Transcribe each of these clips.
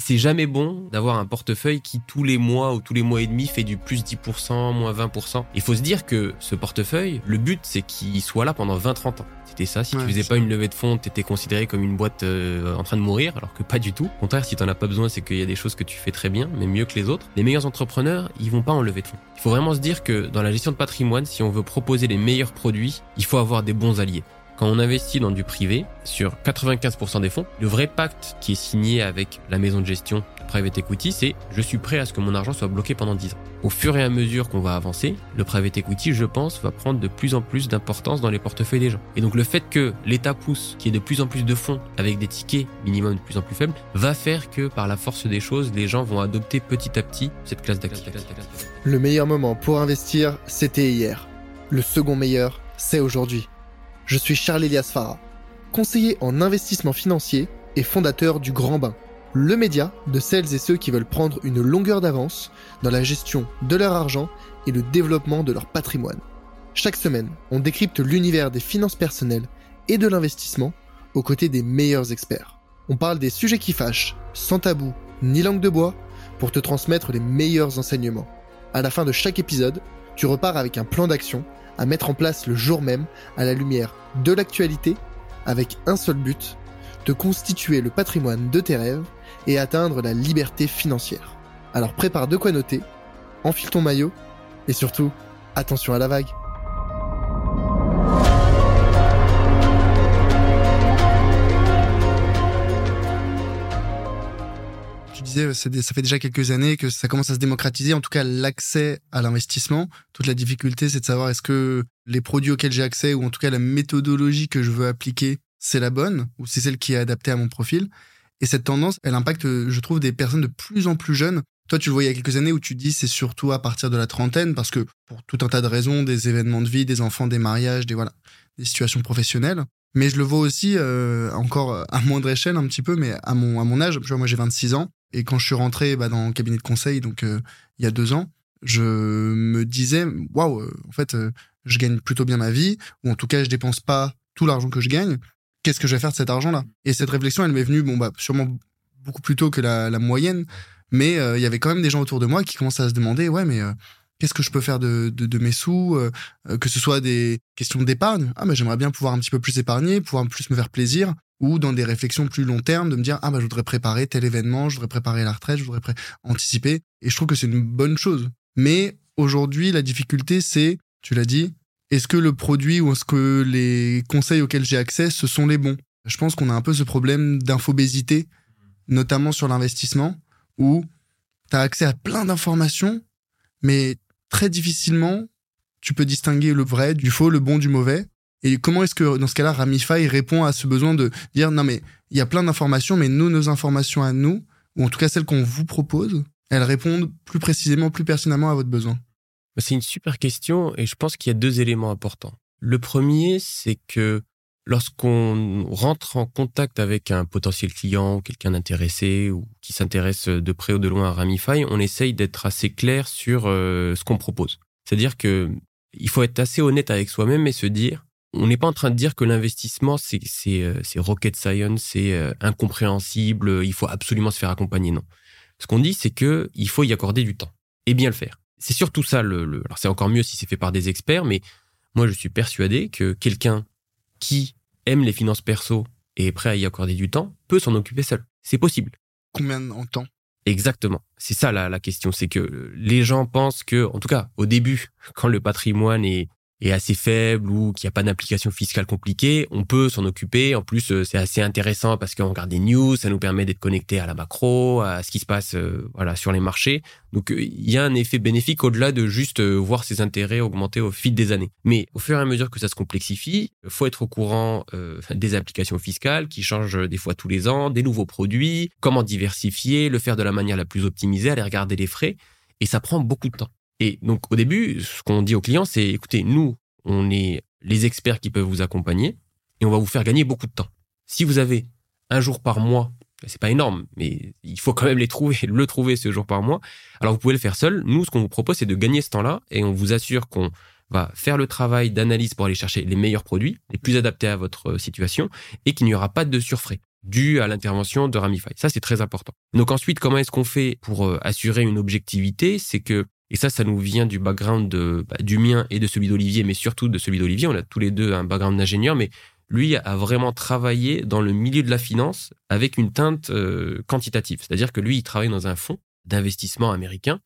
c'est jamais bon d'avoir un portefeuille qui tous les mois ou tous les mois et demi fait du plus 10%, moins 20%. Il faut se dire que ce portefeuille, le but c'est qu'il soit là pendant 20-30 ans. C'était ça, si tu faisais pas une levée de fonds, t'étais considéré comme une boîte euh, en train de mourir, alors que pas du tout. Au contraire, si t'en as pas besoin, c'est qu'il y a des choses que tu fais très bien, mais mieux que les autres. Les meilleurs entrepreneurs, ils vont pas en levée de fonds. Il faut vraiment se dire que dans la gestion de patrimoine, si on veut proposer les meilleurs produits, il faut avoir des bons alliés. Quand on investit dans du privé, sur 95% des fonds, le vrai pacte qui est signé avec la maison de gestion private equity, c'est je suis prêt à ce que mon argent soit bloqué pendant 10 ans. Au fur et à mesure qu'on va avancer, le private equity, je pense, va prendre de plus en plus d'importance dans les portefeuilles des gens. Et donc le fait que l'État pousse, qu'il y ait de plus en plus de fonds avec des tickets minimum de plus en plus faibles, va faire que par la force des choses, les gens vont adopter petit à petit cette classe d'actifs. Le meilleur moment pour investir, c'était hier. Le second meilleur, c'est aujourd'hui. Je suis Charles Elias Farah, conseiller en investissement financier et fondateur du Grand Bain, le média de celles et ceux qui veulent prendre une longueur d'avance dans la gestion de leur argent et le développement de leur patrimoine. Chaque semaine, on décrypte l'univers des finances personnelles et de l'investissement aux côtés des meilleurs experts. On parle des sujets qui fâchent, sans tabou ni langue de bois, pour te transmettre les meilleurs enseignements. À la fin de chaque épisode, tu repars avec un plan d'action à mettre en place le jour même à la lumière de l'actualité avec un seul but, de constituer le patrimoine de tes rêves et atteindre la liberté financière. Alors prépare de quoi noter, enfile ton maillot et surtout, attention à la vague. Ça fait déjà quelques années que ça commence à se démocratiser, en tout cas l'accès à l'investissement. Toute la difficulté, c'est de savoir est-ce que les produits auxquels j'ai accès, ou en tout cas la méthodologie que je veux appliquer, c'est la bonne, ou c'est celle qui est adaptée à mon profil. Et cette tendance, elle impacte, je trouve, des personnes de plus en plus jeunes. Toi, tu le voyais il y a quelques années où tu dis c'est surtout à partir de la trentaine, parce que pour tout un tas de raisons, des événements de vie, des enfants, des mariages, des voilà, des situations professionnelles. Mais je le vois aussi euh, encore à moindre échelle un petit peu, mais à mon, à mon âge. moi j'ai 26 ans. Et quand je suis rentré bah, dans le cabinet de conseil, donc euh, il y a deux ans, je me disais, waouh, euh, en fait, euh, je gagne plutôt bien ma vie, ou en tout cas, je dépense pas tout l'argent que je gagne. Qu'est-ce que je vais faire de cet argent-là? Et cette réflexion, elle m'est venue, bon, bah, sûrement beaucoup plus tôt que la, moyenne, mais il y avait quand même des gens autour de moi qui commençaient à se demander, ouais, mais qu'est-ce que je peux faire de mes sous Que ce soit des questions d'épargne, ah, mais j'aimerais bien pouvoir un petit peu plus épargner, pouvoir plus me faire plaisir, ou dans des réflexions plus long terme de me dire ah bah je voudrais préparer tel événement, je voudrais préparer la retraite, je voudrais anticiper. Et je trouve que c'est une bonne chose. Mais aujourd'hui la difficulté c'est tu l'as dit, est-ce que le produit ou est-ce que les conseils auxquels j'ai accès ce sont les bons? Je pense qu'on a un peu ce problème d'infobésité notamment sur l'investissement où tu as accès à plein d'informations mais très difficilement tu peux distinguer le vrai du faux, le bon du mauvais et comment est-ce que dans ce cas-là, Ramify répond à ce besoin de dire non mais il y a plein d'informations, mais nous, nos informations à nous, ou en tout cas celles qu'on vous propose, elles répondent plus précisément, plus pertinemment à votre besoin bah, C'est une super question et je pense qu'il y a deux éléments importants. Le premier, c'est que lorsqu'on rentre en contact avec un potentiel client, quelqu'un d'intéressé ou qui s'intéresse de près ou de loin à Ramify, on essaye d'être assez clair sur euh, ce qu'on propose. C'est-à-dire que il faut être assez honnête avec soi-même et se dire on n'est pas en train de dire que l'investissement, c'est euh, rocket science, c'est euh, incompréhensible, il faut absolument se faire accompagner. Non. Ce qu'on dit, c'est que il faut y accorder du temps et bien le faire. C'est surtout ça. Le, le... Alors c'est encore mieux si c'est fait par des experts, mais moi je suis persuadé que quelqu'un qui aime les finances perso et est prêt à y accorder du temps peut s'en occuper seul. C'est possible. Combien de temps? Exactement. C'est ça la, la question. C'est que les gens pensent que, en tout cas, au début, quand le patrimoine est, est assez faible ou qu'il n'y a pas d'application fiscale compliquée, on peut s'en occuper. En plus, euh, c'est assez intéressant parce qu'on regarde des news, ça nous permet d'être connecté à la macro, à ce qui se passe euh, voilà sur les marchés. Donc euh, il y a un effet bénéfique au-delà de juste voir ses intérêts augmenter au fil des années. Mais au fur et à mesure que ça se complexifie, faut être au courant des applications fiscales qui changent des fois tous les ans, des nouveaux produits, comment diversifier, le faire de la manière la plus optimisée, aller regarder les frais. Et ça prend beaucoup de temps. Et donc au début, ce qu'on dit aux clients, c'est écoutez, nous, on est les experts qui peuvent vous accompagner et on va vous faire gagner beaucoup de temps. Si vous avez un jour par mois, c'est pas énorme, mais il faut quand même les trouver, le trouver ce jour par mois. Alors vous pouvez le faire seul. Nous, ce qu'on vous propose, c'est de gagner ce temps-là et on vous assure qu'on va faire le travail d'analyse pour aller chercher les meilleurs produits, les plus adaptés à votre situation et qu'il n'y aura pas de surfrais. dû à l'intervention de Ramify. Ça, c'est très important. Donc ensuite, comment est-ce qu'on fait pour euh, assurer une objectivité? C'est que, et ça, ça nous vient du background de, bah, du mien et de celui d'Olivier, mais surtout de celui d'Olivier. On a tous les deux un background d'ingénieur, mais lui a vraiment travaillé dans le milieu de la finance avec une teinte euh, quantitative. C'est-à-dire que lui, il travaille dans un fonds d'investissement américain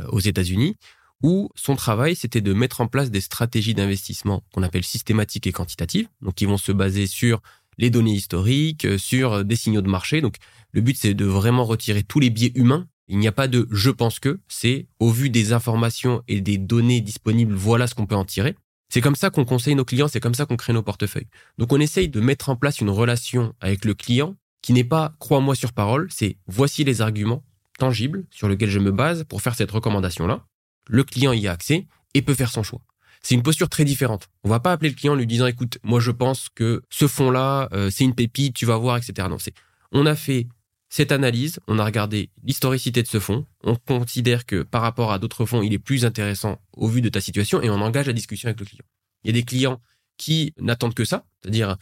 euh, aux États-Unis où son travail, c'était de mettre en place des stratégies d'investissement qu'on appelle systématiques et quantitatives, donc qui vont se baser sur les données historiques, euh, sur des signaux de marché. Donc le but, c'est de vraiment retirer tous les biais humains. Il n'y a pas de je pense que, c'est au vu des informations et des données disponibles, voilà ce qu'on peut en tirer. C'est comme ça qu'on conseille nos clients, c'est comme ça qu'on crée nos portefeuilles. Donc on essaye de mettre en place une relation avec le client qui n'est pas crois-moi sur parole, c'est voici les arguments tangibles sur lesquels je me base pour faire cette recommandation-là. Le client y a accès et peut faire son choix. C'est une posture très différente. On va pas appeler le client en lui disant écoute, moi je pense que ce fonds-là, euh, c'est une pépite, tu vas voir, etc. Non, c'est on a fait cette analyse, on a regardé l'historicité de ce fonds, on considère que par rapport à d'autres fonds, il est plus intéressant au vu de ta situation et on engage la discussion avec le client. Il y a des clients qui n'attendent que ça, c'est-à-dire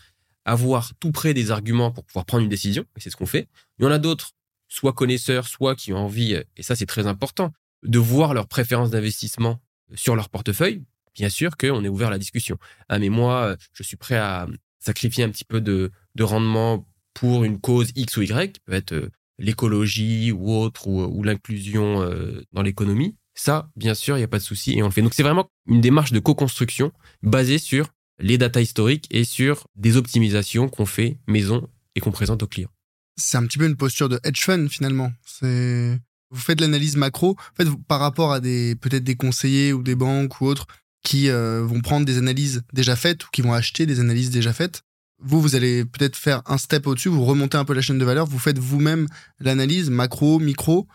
avoir tout près des arguments pour pouvoir prendre une décision, et c'est ce qu'on fait. Il y en a d'autres, soit connaisseurs, soit qui ont envie, et ça c'est très important, de voir leurs préférences d'investissement sur leur portefeuille. Bien sûr qu'on est ouvert à la discussion. Ah mais moi, je suis prêt à sacrifier un petit peu de, de rendement pour une cause X ou Y, qui peut être euh, l'écologie ou autre, ou, l'inclusion euh, dans l'économie, ça, bien sûr, il n'y a pas de souci et on le fait. Donc c'est vraiment une démarche de co-construction basée sur les data historiques et sur des optimisations qu'on fait maison et qu'on présente aux clients. C'est un petit peu une posture de hedge fund finalement. Vous faites l'analyse macro, en fait, par rapport à des peut-être des conseillers ou des banques ou autres qui euh, vont prendre des analyses déjà faites ou qui vont acheter des analyses déjà faites vous, vous allez peut-être faire un step au-dessus, vous remontez un peu la chaîne de valeur, vous faites vous-même l'analyse macro, micro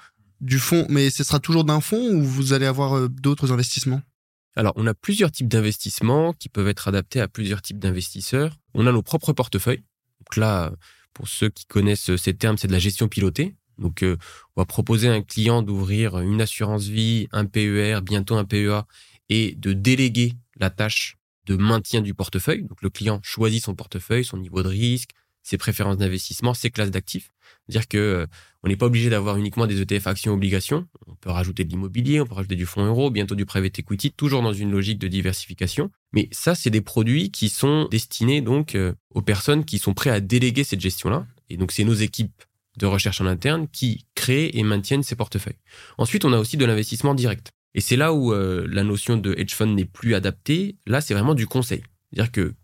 du fonds, mais ce sera toujours d'un fonds ou vous allez avoir euh, d'autres investissements? Alors, on a plusieurs types d'investissements qui peuvent être adaptés à plusieurs types d'investisseurs. On a nos propres portefeuilles. Donc là, pour ceux qui connaissent ces termes, c'est de la gestion pilotée. Donc, euh, on va proposer à un client d'ouvrir une assurance vie, un PER, bientôt un PEA, et de déléguer la tâche de maintien du portefeuille. Donc le client choisit son portefeuille, son niveau de risque, ses préférences d'investissement, ses classes d'actifs. C'est-à-dire que euh, on n'est pas obligé d'avoir uniquement des ETF actions obligations. On peut rajouter de l'immobilier, on peut rajouter du fonds euro, bientôt du private equity, toujours dans une logique de diversification. Mais ça, c'est des produits qui sont destinés donc euh, aux personnes qui sont prêtes à déléguer cette gestion-là. Et donc c'est nos équipes de recherche en interne qui créent et maintiennent ces portefeuilles. Ensuite, on a aussi de l'investissement direct. Et c'est là où euh, la notion de hedge fund n'est plus adaptée. Là, c'est vraiment du conseil. C'est-à-dire que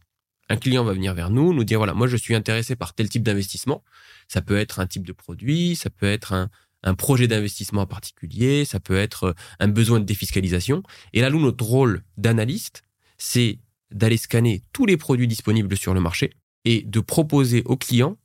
un client va venir vers nous, nous dire voilà, moi je suis intéressé par tel type d'investissement. Ça peut être un type de produit, ça peut être un, un projet d'investissement en particulier, ça peut être euh, un besoin de défiscalisation. Et là, nous, notre rôle d'analyste, c'est d'aller scanner tous les produits disponibles sur le marché et de proposer au client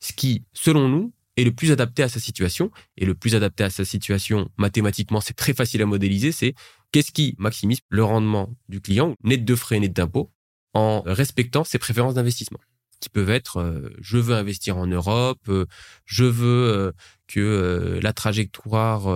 ce qui, selon nous, est le plus adapté à sa situation. Et le plus adapté à sa situation, mathématiquement, c'est très facile à modéliser, c'est qu'est-ce qui maximise le rendement du client, net de frais, net d'impôts, en respectant ses préférences d'investissement qui peuvent être euh, je veux investir en Europe, euh, je veux euh, que la trajectoire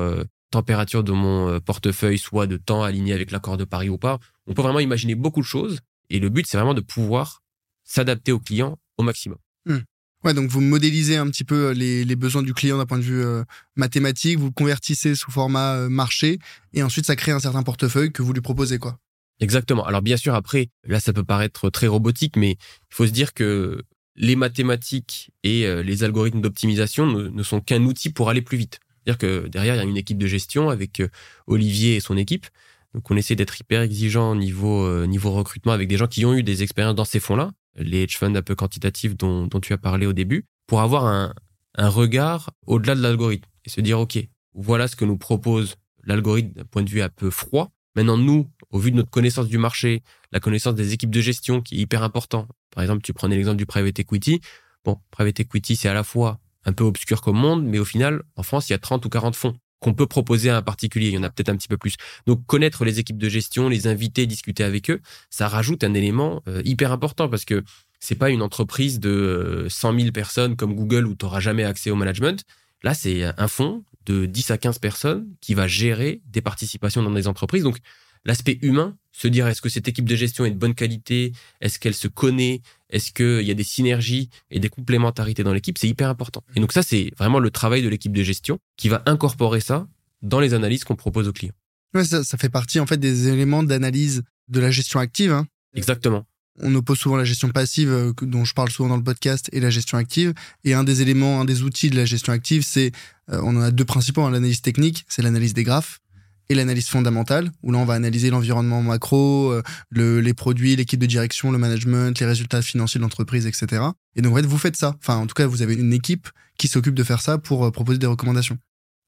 température de mon portefeuille soit de temps aligné avec l'accord de Paris ou pas. On peut vraiment imaginer beaucoup de choses et le but c'est vraiment de pouvoir s'adapter au client au maximum. Hmm. Ouais, donc vous modélisez un petit peu euh, les, besoins du client d'un point de vue euh, mathématique, vous convertissez sous format euh, marché, et ensuite ça crée un certain portefeuille que vous lui proposez, quoi. Exactement. Alors bien sûr, après, là, ça peut paraître très robotique, mais il faut se dire que les mathématiques et les algorithmes d'optimisation ne, sont qu'un outil pour aller plus vite. C'est-à-dire que derrière, il y a une équipe de gestion avec Olivier et son équipe. Donc on essaie d'être hyper exigeant niveau, niveau recrutement avec des gens qui ont eu des expériences dans ces fonds-là les hedge funds un peu quantitatifs dont, tu as parlé au début, pour avoir un, regard au-delà de l'algorithme et se dire, OK, voilà ce que nous propose l'algorithme d'un point de vue un peu froid. Maintenant, nous, au vu de notre connaissance du marché, la connaissance des équipes de gestion qui est hyper important. Par exemple, tu prenais l'exemple du private equity. Bon, private equity, c'est à la fois un peu obscur comme monde, mais au final, en France, il y a 30 ou 40 fonds qu'on peut proposer à un particulier. Il y en a peut-être un petit peu plus. Donc connaître les équipes de gestion, les inviter, discuter avec eux, ça rajoute un élément euh, hyper important parce que c'est pas une entreprise de 100 euh, 000 personnes comme Google où tu n'auras jamais accès au management. Là, c'est un fonds de 10 à 15 personnes qui va gérer des participations dans des entreprises. Donc l'aspect humain se dire est-ce que cette équipe de gestion est de bonne qualité, est-ce qu'elle se connaît, est-ce qu'il y a des synergies et des complémentarités dans l'équipe, c'est hyper important. Et donc ça, c'est vraiment le travail de l'équipe de gestion qui va incorporer ça dans les analyses qu'on propose aux clients. Ouais, ça, ça, fait partie en fait des éléments d'analyse de la gestion active. Hein. Exactement. On oppose souvent la gestion passive, euh, dont je parle souvent dans le podcast, et la gestion active. Et un des éléments, un des outils de la gestion active, c'est, euh, on en a deux principaux, hein, l'analyse technique, c'est l'analyse des graphes, et l'analyse fondamentale, où là on va analyser l'environnement macro, euh, le, les produits, l'équipe de direction, le management, les résultats financiers de l'entreprise, etc. Et donc en fait, vous faites ça. Enfin, en tout cas, vous avez une équipe qui s'occupe de faire ça pour proposer des recommandations.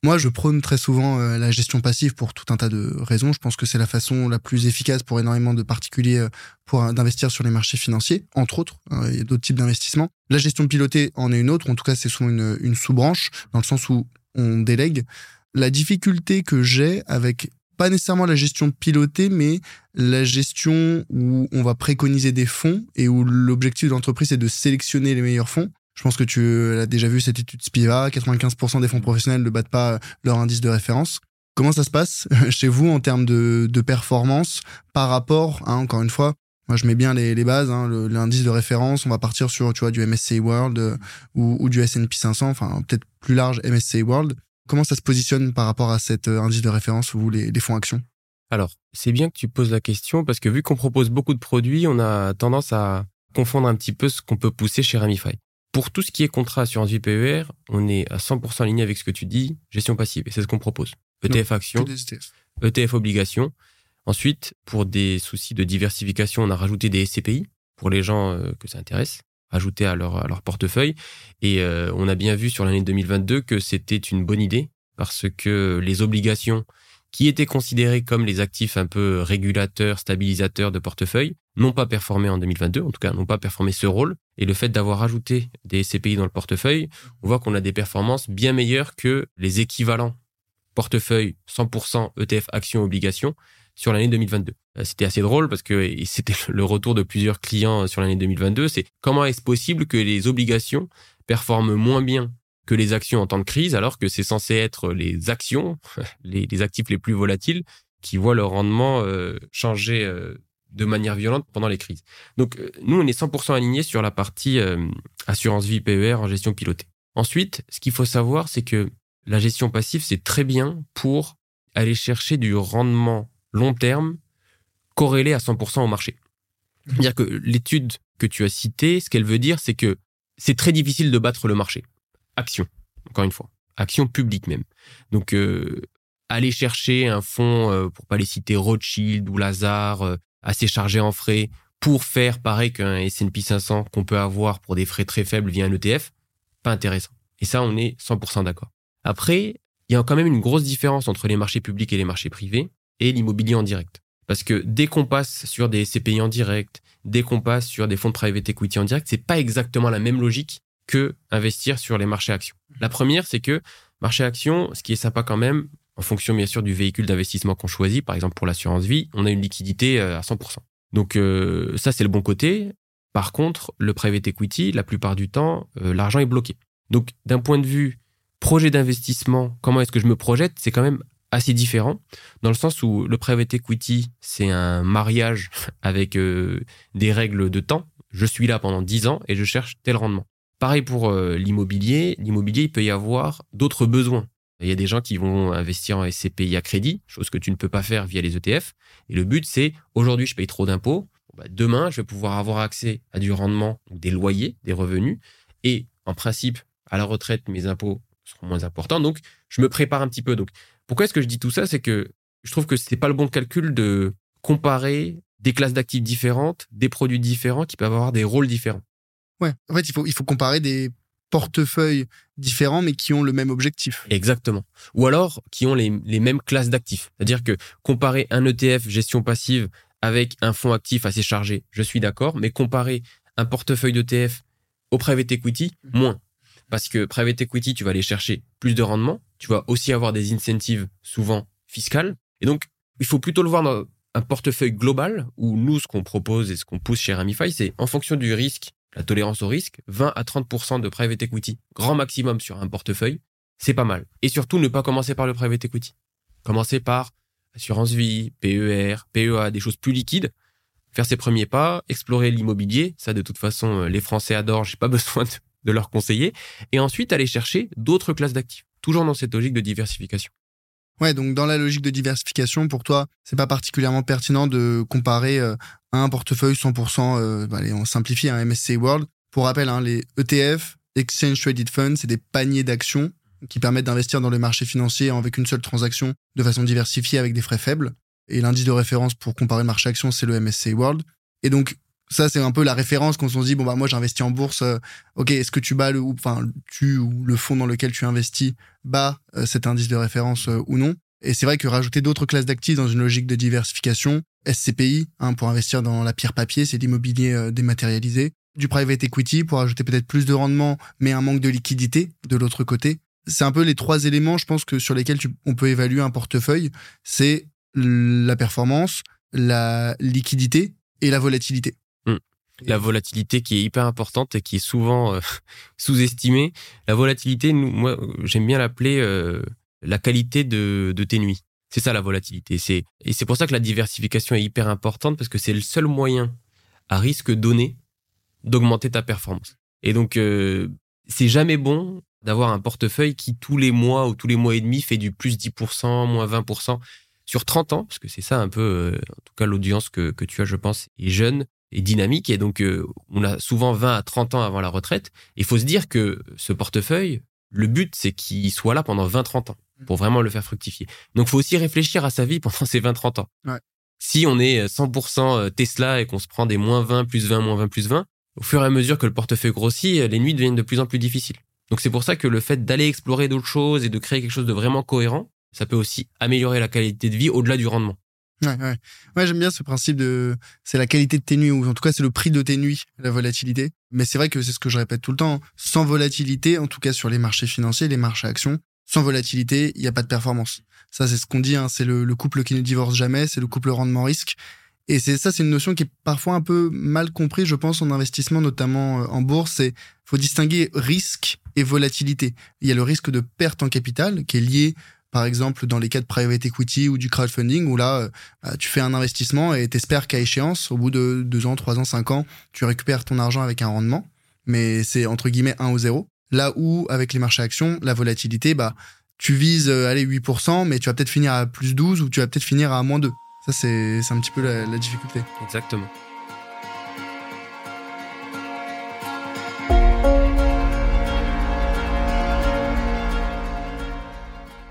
Moi, je prône très souvent euh, la gestion passive pour tout un tas de raisons. Je pense que c'est la façon la plus efficace pour énormément de particuliers euh, pour euh, d'investir sur les marchés financiers, entre autres. il y a d'autres types d'investissements. La gestion pilotée en est une autre. En tout cas, c'est souvent une, une sous-branche dans le sens où on délègue. La difficulté que j'ai avec pas nécessairement la gestion pilotée, mais la gestion où on va préconiser des fonds et où l'objectif de l'entreprise est de sélectionner les meilleurs fonds. Je pense que tu as déjà vu cette étude Spiva, 95% des fonds professionnels ne battent pas leur indice de référence. Comment ça se passe chez vous en termes de, performance par rapport, hein, encore une fois, moi je mets bien les, les bases, hein, l'indice de référence, on va partir sur tu vois, du MSCI World euh, ou, ou, du S&P 500, enfin peut-être plus large MSCI World. Comment ça se positionne par rapport à cet euh, indice de référence, vous, les, les fonds actions? Alors, c'est bien que tu poses la question parce que vu qu'on propose beaucoup de produits, on a tendance à confondre un petit peu ce qu'on peut pousser chez Ramify. Pour tout ce qui est contrat assurance vie PER, on est à 100% aligné avec ce que tu dis, gestion passive, et c'est ce qu'on propose. ETF action, ETF obligation. Ensuite, pour des soucis de diversification, on a rajouté des SCPI pour les gens euh, que ça intéresse, ajouter à leur, portefeuille. Et euh, on a bien vu sur l'année 2022 que c'était une bonne idée parce que les obligations qui étaient considérés comme les actifs un peu régulateurs, stabilisateurs de portefeuille, n'ont pas performé en 2022, en tout cas n'ont pas performé ce rôle. Et le fait d'avoir ajouté des SCPI dans le portefeuille, on voit qu'on a des performances bien meilleures que les équivalents portefeuille 100% ETF actions obligations sur l'année 2022. Euh, c'était assez drôle parce que c'était le retour de plusieurs clients sur l'année 2022. C'est comment est-ce possible que les obligations performent moins bien que les actions en temps de crise, alors que c'est censé être les actions, les, actifs les plus volatiles, qui voient leur rendement euh, changer euh, de manière violente pendant les crises. Donc nous, on est 100% alignés sur la partie assurance vie PER en gestion pilotée. Ensuite, ce qu'il faut savoir, c'est que la gestion passive, c'est très bien pour aller chercher du rendement long terme corrélé à 100% au marché. C'est-à-dire que l'étude que tu as citée, ce qu'elle veut dire, c'est que c'est très difficile de battre le marché action, encore une fois, action publique même. Donc, euh, aller chercher un fonds, euh, pour pas les citer, Rothschild ou Lazare, euh, assez chargé en frais, pour faire pareil qu'un S&P 500 qu'on peut avoir pour des frais très faibles via un ETF, pas intéressant. Et ça, on est 100% d'accord. Après, il y a quand même une grosse différence entre les marchés publics et les marchés privés et l'immobilier en direct. Parce que dès qu'on passe sur des CPI en direct, dès qu'on passe sur des fonds de private equity en direct, c'est pas exactement la même logique que investir sur les marchés actions. La première, c'est que marché actions, ce qui est sympa quand même, en fonction bien sûr du véhicule d'investissement qu'on choisit, par exemple pour l'assurance vie, on a une liquidité euh, à 100%. Donc euh, ça, c'est le bon côté. Par contre, le private equity, la plupart du temps, euh, l'argent est bloqué. Donc d'un point de vue projet d'investissement, comment est-ce que je me projette, c'est quand même assez différent, dans le sens où le private equity, c'est un mariage avec des règles de temps. Je suis là pendant 10 ans et je cherche tel rendement. Pareil pour euh, l'immobilier. L'immobilier, il peut y avoir d'autres besoins. Il y a des gens qui vont investir en SCPI à crédit, chose que tu ne peux pas faire via les ETF. Et le but, c'est aujourd'hui, je paye trop d'impôts. Bah, demain, je vais pouvoir avoir accès à du rendement, des loyers, des revenus. Et en principe, à la retraite, mes impôts seront moins importants. Donc, je me prépare un petit peu. Donc, pourquoi est-ce que je dis tout ça? C'est que je trouve que ce n'est pas le bon calcul de comparer des classes d'actifs différentes, des produits différents qui peuvent avoir des rôles différents. Ouais. En fait, il faut, il faut comparer des portefeuilles différents, mais qui ont le même objectif. Exactement. Ou alors, qui ont les, les mêmes classes d'actifs. C'est-à-dire que comparer un ETF gestion passive avec un fonds actif assez chargé, je suis d'accord, mais comparer un portefeuille d'ETF au private equity, mmh. moins. Parce que private equity, tu vas aller chercher plus de rendement, tu vas aussi avoir des incentives souvent fiscales. Et donc, il faut plutôt le voir dans un portefeuille global où nous, ce qu'on propose et ce qu'on pousse chez Ramify, c'est en fonction du risque la tolérance au risque, 20 à 30% de private equity, grand maximum sur un portefeuille, c'est pas mal. Et surtout, ne pas commencer par le private equity. Commencer par assurance vie, PER, PEA, des choses plus liquides, faire ses premiers pas, explorer l'immobilier, ça de toute façon les Français adorent, j'ai pas besoin de leur conseiller, et ensuite aller chercher d'autres classes d'actifs, toujours dans cette logique de diversification. Ouais, donc dans la logique de diversification, pour toi, c'est pas particulièrement pertinent de comparer euh, un portefeuille 100%, euh, bah, allez, on simplifie, un MSCI World. Pour rappel, hein, les ETF, Exchange Traded Funds, c'est des paniers d'actions qui permettent d'investir dans le marché financier avec une seule transaction de façon diversifiée avec des frais faibles. Et l'indice de référence pour comparer le marché action, c'est le MSCI World. Et donc, ça, c'est un peu la référence quand on se dit, bon, bah, moi, j'investis en bourse. Euh, ok, est-ce que tu bats le, enfin, tu ou le fonds dans lequel tu investis bat euh, cet indice de référence euh, ou non? Et c'est vrai que rajouter d'autres classes d'actifs dans une logique de diversification, SCPI, hein, pour investir dans la pierre papier, c'est l'immobilier dématérialisé. Du private equity pour ajouter peut-être plus de rendement, mais un manque de liquidité de l'autre côté. C'est un peu les trois éléments, je pense, que sur lesquels on peut évaluer un portefeuille. C'est la performance, la liquidité et la volatilité. La volatilité qui est hyper importante et qui est souvent euh, sous-estimée. La volatilité, nous, moi, j'aime bien l'appeler euh, la qualité de, de tes nuits. C'est ça la volatilité. C'est et c'est pour ça que la diversification est hyper importante parce que c'est le seul moyen à risque donné d'augmenter ta performance. Et donc euh, c'est jamais bon d'avoir un portefeuille qui tous les mois ou tous les mois et demi fait du plus 10%, moins 20% sur 30 ans, parce que c'est ça un peu, en tout cas l'audience que, que tu as, je pense, est jeune est dynamique et donc euh, on a souvent 20 à 30 ans avant la retraite. Il faut se dire que ce portefeuille, le but c'est qu'il soit là pendant 20-30 ans pour mmh. vraiment le faire fructifier. Donc il faut aussi réfléchir à sa vie pendant ces 20-30 ans. Si on est 100% euh, Tesla et qu'on se prend des moins 20, plus 20, moins 20, plus 20, au fur et à mesure que le portefeuille grossit, les nuits deviennent de plus en plus difficiles. Donc c'est pour ça que le fait d'aller explorer d'autres choses et de créer quelque chose de vraiment cohérent, ça peut aussi améliorer la qualité de vie au-delà du rendement. Ouais, ouais. ouais j'aime bien ce principe de. C'est la qualité de tes nuits, ou en tout cas, c'est le prix de tes nuits, la volatilité. Mais c'est vrai que c'est ce que je répète tout le temps. Sans volatilité, en tout cas sur les marchés financiers, les marchés actions, sans volatilité, il n'y a pas de performance. Ça, c'est ce qu'on dit, hein, c'est le, couple qui ne divorce jamais, c'est le couple rendement-risque. Et c'est ça, c'est une notion qui est parfois un peu mal comprise, je pense, en investissement, notamment euh, en bourse. C'est faut distinguer risque et volatilité. Il y a le risque de perte en capital qui est lié par exemple dans les cas de private equity ou du crowdfunding, où là, euh, bah, tu fais un investissement et t'espères qu'à échéance, au bout de deux ans, trois ans, cinq ans, tu récupères ton argent avec un rendement, mais c'est entre guillemets 1 ou 0. Là où, avec les marchés actions, la volatilité, bah, tu vises, euh, allez, 8%, mais tu vas peut-être finir à plus 12 ou tu vas peut-être finir à moins 2. Ça, c'est un petit peu la, la difficulté. Exactement.